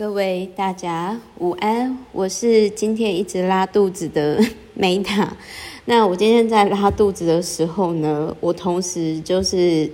各位大家午安，我是今天一直拉肚子的 Meta。那我今天在拉肚子的时候呢，我同时就是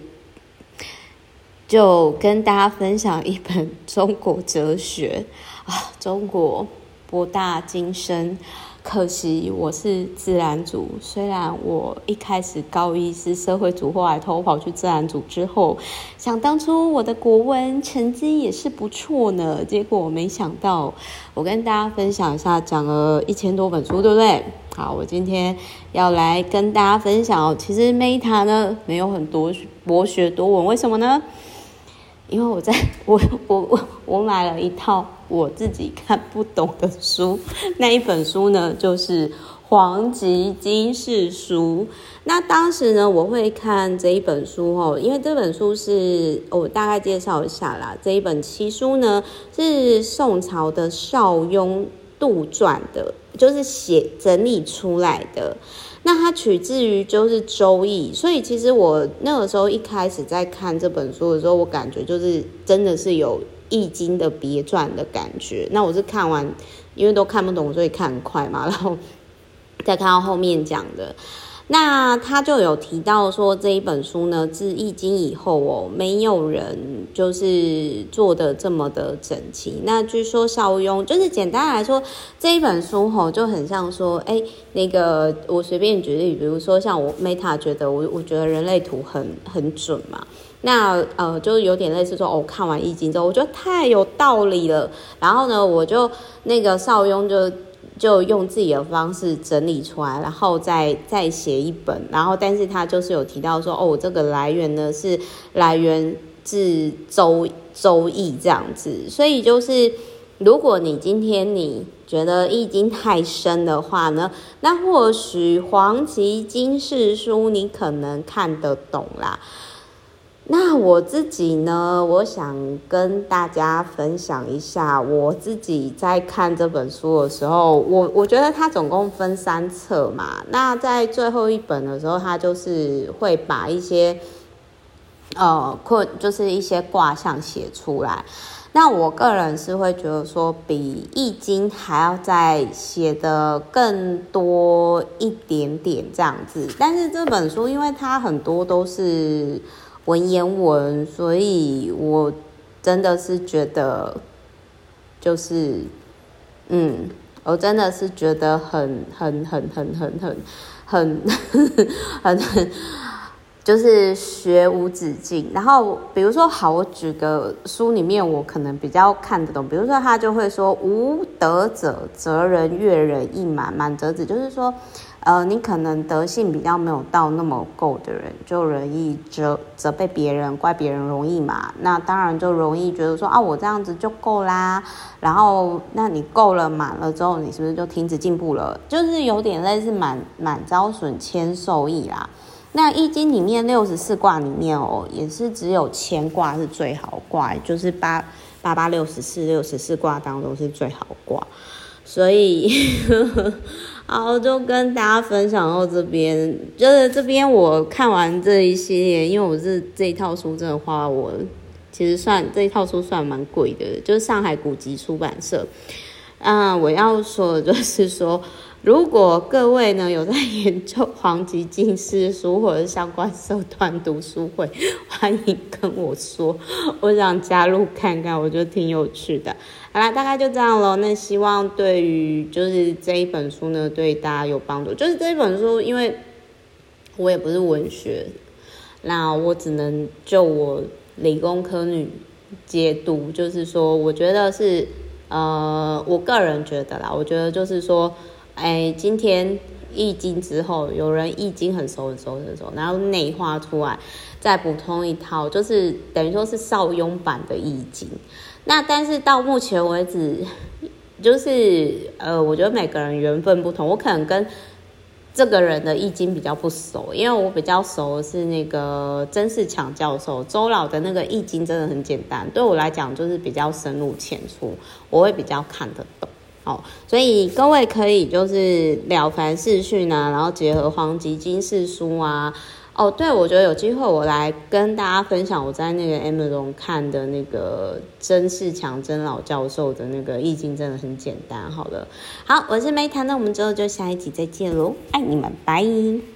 就跟大家分享一本中国哲学啊，中国博大精深。可惜我是自然组，虽然我一开始高一是社会组，后来偷跑去自然组之后，想当初我的国文成绩也是不错呢。结果我没想到，我跟大家分享一下，讲了一千多本书，对不对？好，我今天要来跟大家分享。其实 Meta 呢没有很多博学多闻，为什么呢？因为我在我我我我买了一套我自己看不懂的书，那一本书呢就是《黄极经世书》。那当时呢，我会看这一本书哦，因为这本书是我大概介绍一下啦。这一本奇书呢是宋朝的邵雍杜撰的，就是写整理出来的。那它取自于就是《周易》，所以其实我那个时候一开始在看这本书的时候，我感觉就是真的是有《易经》的别传的感觉。那我是看完，因为都看不懂，所以看很快嘛，然后再看到后面讲的。那他就有提到说，这一本书呢，自《易经》以后哦，没有人就是做的这么的整齐。那据说邵雍就是简单来说，这一本书吼就很像说，哎，那个我随便举例，比如说像我 Meta 觉得我我觉得人类图很很准嘛，那呃就有点类似说，哦，看完《易经》之后，我觉得太有道理了，然后呢，我就那个邵雍就。就用自己的方式整理出来，然后再再写一本，然后但是他就是有提到说，哦，这个来源呢是来源自周周易这样子，所以就是如果你今天你觉得易经太深的话呢，那或许黄极经世书你可能看得懂啦。那我自己呢，我想跟大家分享一下，我自己在看这本书的时候，我我觉得它总共分三册嘛。那在最后一本的时候，它就是会把一些呃困，就是一些卦象写出来。那我个人是会觉得说，比易经还要再写的更多一点点这样子。但是这本书，因为它很多都是。文言文所以我真的是觉得就是嗯我真的是觉得很很很很很很很 很很就是学无止境。然后比如说，好，我举个书里面，我可能比较看得懂。比如说，他就会说：“无德者，责人悦人亦满，满则止。”就是说。呃，你可能德性比较没有到那么够的人，就容易责责备别人、怪别人容易嘛。那当然就容易觉得说啊，我这样子就够啦。然后，那你够了满了之后，你是不是就停止进步了？就是有点类似满满招损，谦受益啦。那易经里面六十四卦里面哦，也是只有乾卦是最好卦，就是八八八六十四六十四卦当中是最好卦。所以，好，就跟大家分享到这边。就是这边我看完这一系列，因为我是这一套书真的花我，其实算这一套书算蛮贵的，就是上海古籍出版社。啊，我要说的就是说。如果各位呢有在研究《黄极经世书》或者相关社团读书会，欢迎跟我说，我想加入看看，我觉得挺有趣的。好啦，大概就这样咯。那希望对于就是这一本书呢，对大家有帮助。就是这一本书，因为我也不是文学，那我只能就我理工科女解读，就是说，我觉得是呃，我个人觉得啦，我觉得就是说。哎，今天易经之后，有人易经很熟很熟很熟，然后内化出来，再补充一套，就是等于说是邵雍版的易经。那但是到目前为止，就是呃，我觉得每个人缘分不同，我可能跟这个人的易经比较不熟，因为我比较熟的是那个曾仕强教授周老的那个易经，真的很简单，对我来讲就是比较深入浅出，我会比较看得懂。哦，所以各位可以就是了凡四训啊，然后结合黄极经世书啊，哦，对，我觉得有机会我来跟大家分享我在那个 Amazon 看的那个曾仕强曾老教授的那个易经，真的很简单。好了，好，我是梅谈，那我们之后就下一集再见喽，爱你们，拜。